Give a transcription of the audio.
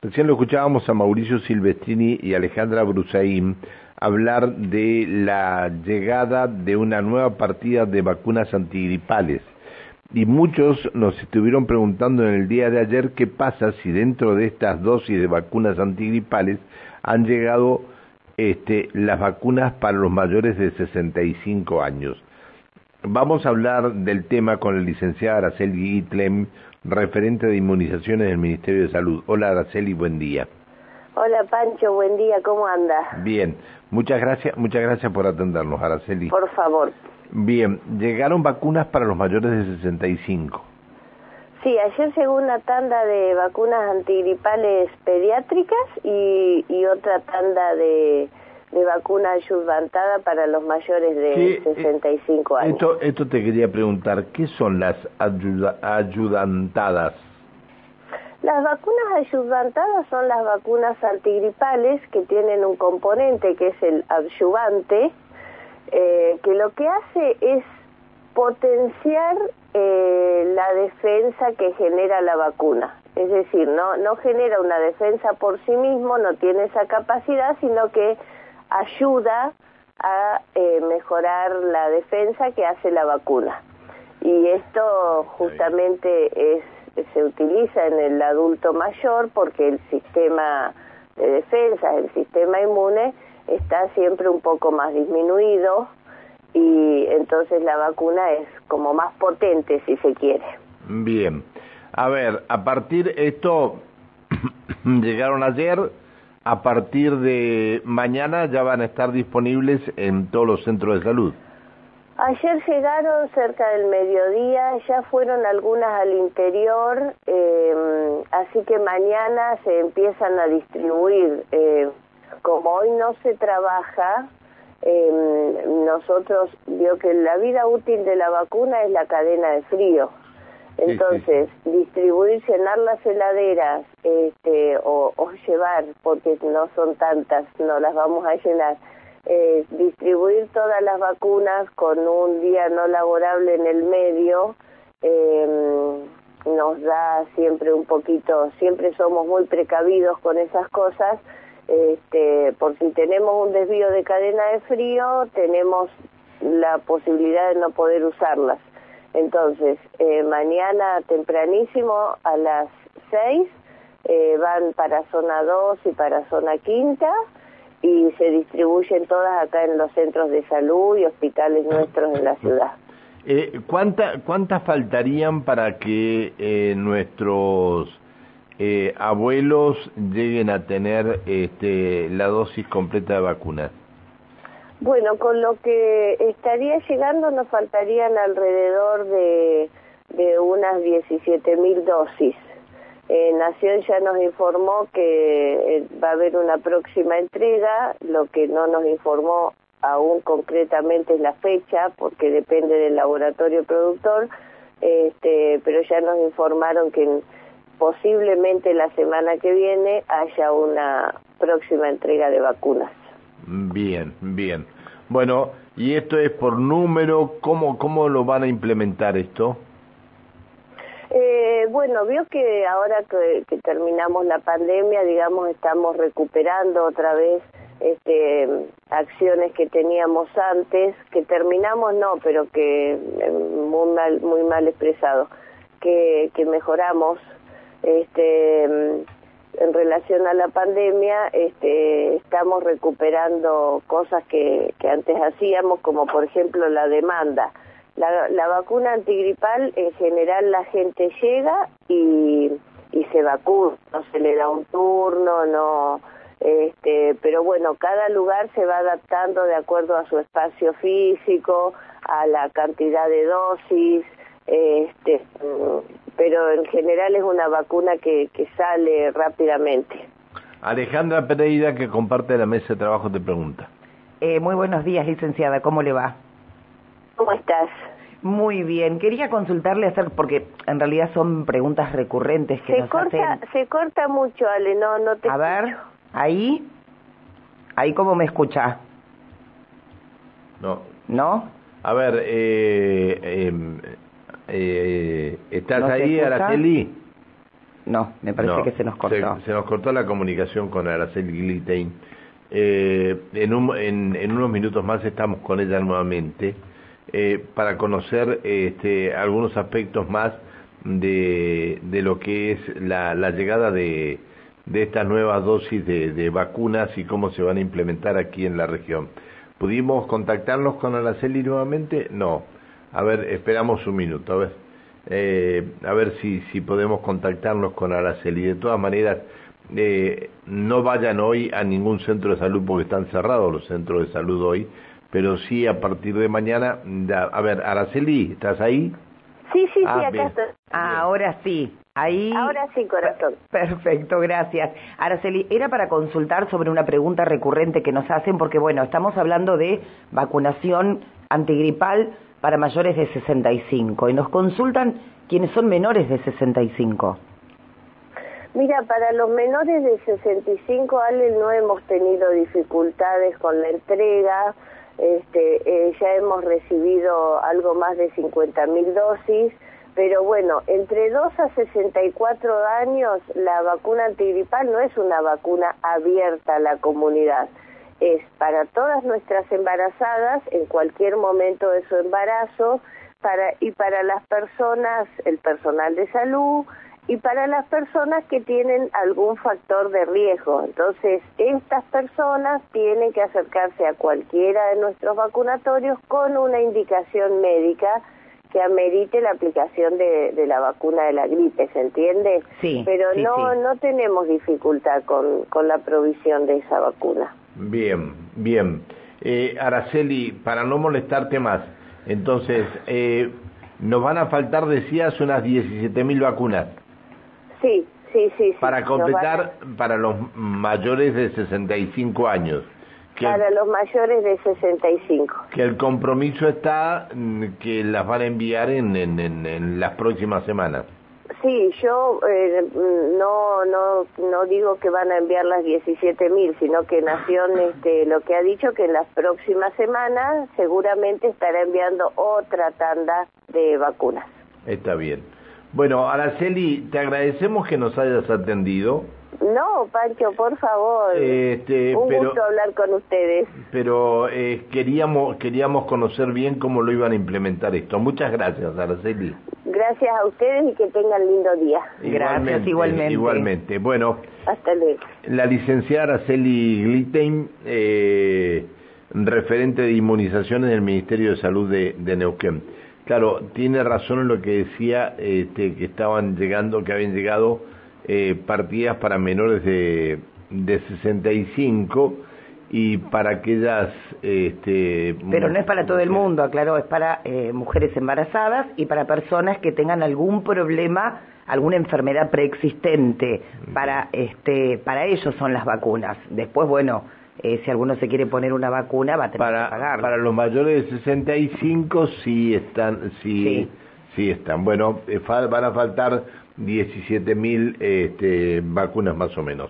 Recién lo escuchábamos a Mauricio Silvestrini y Alejandra Brusaín hablar de la llegada de una nueva partida de vacunas antigripales. Y muchos nos estuvieron preguntando en el día de ayer qué pasa si dentro de estas dosis de vacunas antigripales han llegado este, las vacunas para los mayores de 65 años. Vamos a hablar del tema con la licenciada Araceli Itlem, referente de inmunizaciones del Ministerio de Salud. Hola Araceli, buen día. Hola Pancho, buen día, ¿cómo anda? Bien, muchas gracias, muchas gracias por atendernos, Araceli. Por favor. Bien, llegaron vacunas para los mayores de 65. Sí, ayer llegó una tanda de vacunas antigripales pediátricas y, y otra tanda de, de vacuna ayudantada para los mayores de 65 años. Esto, esto te quería preguntar, ¿qué son las ayudantadas? Las vacunas ayudantadas son las vacunas antigripales que tienen un componente que es el adyuvante, eh, que lo que hace es potenciar eh, la defensa que genera la vacuna. Es decir, no, no genera una defensa por sí mismo, no tiene esa capacidad, sino que ayuda a eh, mejorar la defensa que hace la vacuna. Y esto justamente es, se utiliza en el adulto mayor porque el sistema de defensa, el sistema inmune, está siempre un poco más disminuido y entonces la vacuna es como más potente si se quiere. Bien. A ver, a partir esto llegaron ayer, a partir de mañana ya van a estar disponibles en todos los centros de salud. Ayer llegaron cerca del mediodía, ya fueron algunas al interior, eh, así que mañana se empiezan a distribuir. Eh, como hoy no se trabaja, eh, nosotros vio que la vida útil de la vacuna es la cadena de frío. Entonces, distribuir, llenar las heladeras este, o, llevar, porque no son tantas, no las vamos a llenar, eh, distribuir todas las vacunas con un día no laborable en el medio, em, nos da siempre un poquito, siempre somos muy precavidos con esas cosas, este, por si tenemos un desvío de cadena de frío, tenemos la posibilidad de no poder usarlas. Entonces, eh, mañana tempranísimo a las 6 eh, van para zona 2 y para zona quinta y se distribuyen todas acá en los centros de salud y hospitales nuestros en la ciudad. Eh, ¿cuánta, ¿Cuántas faltarían para que eh, nuestros eh, abuelos lleguen a tener este, la dosis completa de vacunas? Bueno, con lo que estaría llegando nos faltarían alrededor de, unas 17 mil dosis. Eh, Nación ya nos informó que eh, va a haber una próxima entrega, lo que no nos informó aún concretamente es la fecha, porque depende del laboratorio productor, este, pero ya nos informaron que posiblemente la semana que viene haya una próxima entrega de vacunas. Bien, bien. Bueno, ¿y esto es por número? ¿Cómo, cómo lo van a implementar esto? Eh, bueno, vio que ahora que, que, terminamos la pandemia, digamos, estamos recuperando otra vez este, acciones que teníamos antes, que terminamos no, pero que eh, muy mal, muy mal expresado, que, que mejoramos. Este, a la pandemia, este, estamos recuperando cosas que, que antes hacíamos, como por ejemplo la demanda. La, la vacuna antigripal, en general la gente llega y, y se vacuna, no se le da un turno, no, este, pero bueno, cada lugar se va adaptando de acuerdo a su espacio físico, a la cantidad de dosis, este, pero en general es una vacuna que, que sale rápidamente. Alejandra Pereira, que comparte la mesa de trabajo, te pregunta. Eh, muy buenos días, licenciada, ¿cómo le va? ¿Cómo estás? Muy bien, quería consultarle hacer, porque en realidad son preguntas recurrentes que se nos corta, hacen. Se corta mucho, Ale, no, no te A ver, ahí, ahí cómo me escucha. No. ¿No? A ver, eh, eh, eh, ¿estás ¿No se ahí? Araceli? No, me parece que se nos cortó. Se, nos cortó la comunicación con Araceli Glitein. Eh, en, en, unos minutos más estamos con ella nuevamente eh, para conocer este, algunos aspectos más de, de lo que es la, la llegada de, de estas nuevas dosis de, de, vacunas y cómo se van a implementar aquí en la región. ¿Pudimos contactarnos con Araceli nuevamente? No. A ver, esperamos un minuto, a ver. Eh, a ver si, si podemos contactarnos con Araceli. De todas maneras, eh, no vayan hoy a ningún centro de salud porque están cerrados los centros de salud hoy, pero sí a partir de mañana. A ver, Araceli, ¿estás ahí? Sí, sí, sí, ah, acá estoy. Ah, ahora sí. Ahí... Ahora sí, corazón. Perfecto, gracias. Araceli, era para consultar sobre una pregunta recurrente que nos hacen, porque bueno, estamos hablando de vacunación antigripal para mayores de 65 y nos consultan quienes son menores de 65. Mira, para los menores de 65, Ale, no hemos tenido dificultades con la entrega. Este, eh, ya hemos recibido algo más de 50.000 dosis, pero bueno, entre 2 a 64 años la vacuna antigripal no es una vacuna abierta a la comunidad, es para todas nuestras embarazadas en cualquier momento de su embarazo para, y para las personas, el personal de salud, y para las personas que tienen algún factor de riesgo. Entonces, estas personas tienen que acercarse a cualquiera de nuestros vacunatorios con una indicación médica que amerite la aplicación de, la vacuna de la gripe, ¿se entiende? Sí. Pero no no tenemos dificultad con, con la provisión de esa vacuna. Bien, bien. Eh, Araceli, para no molestarte más, entonces, eh, nos van a faltar, decías, unas 17.000 vacunas. Sí, sí, sí. Para completar para los mayores de 65 años. Para los mayores de 65. Que el compromiso está mm, que las van a enviar en, en, en, las próximas semanas. Sí, yo eh, no, no, no digo que van a enviar las 17 mil, sino que Nación este, lo que ha dicho que en las próximas semanas seguramente estará enviando otra tanda de vacunas. Está bien. Bueno, Araceli, te agradecemos que nos hayas atendido. No, Pancho, por favor. Este, Un gusto hablar con ustedes. Pero eh, queríamos queríamos conocer bien cómo lo iban a implementar esto. Muchas gracias, Araceli. Gracias a ustedes y que tengan lindo día. Gracias, igualmente. Igualmente. Bueno. Hasta luego. La licenciada Araceli Glitein, eh, referente de inmunizaciones del Ministerio de Salud de, de Neuquén. Claro, tiene razón en lo que decía este, que estaban llegando, que habían llegado eh, partidas para menores de, de 65 y para aquellas... Este, Pero no es para todo el mundo, aclaró, es para eh, mujeres embarazadas y para personas que tengan algún problema, alguna enfermedad preexistente. Para, este, para ellos son las vacunas. Después, bueno eh, si alguno se quiere poner una vacuna va a tener para, que pagar. Para los mayores de 65 sí están, sí, sí. Están. Bueno, eh, van a faltar 17 mil este, vacunas más o menos.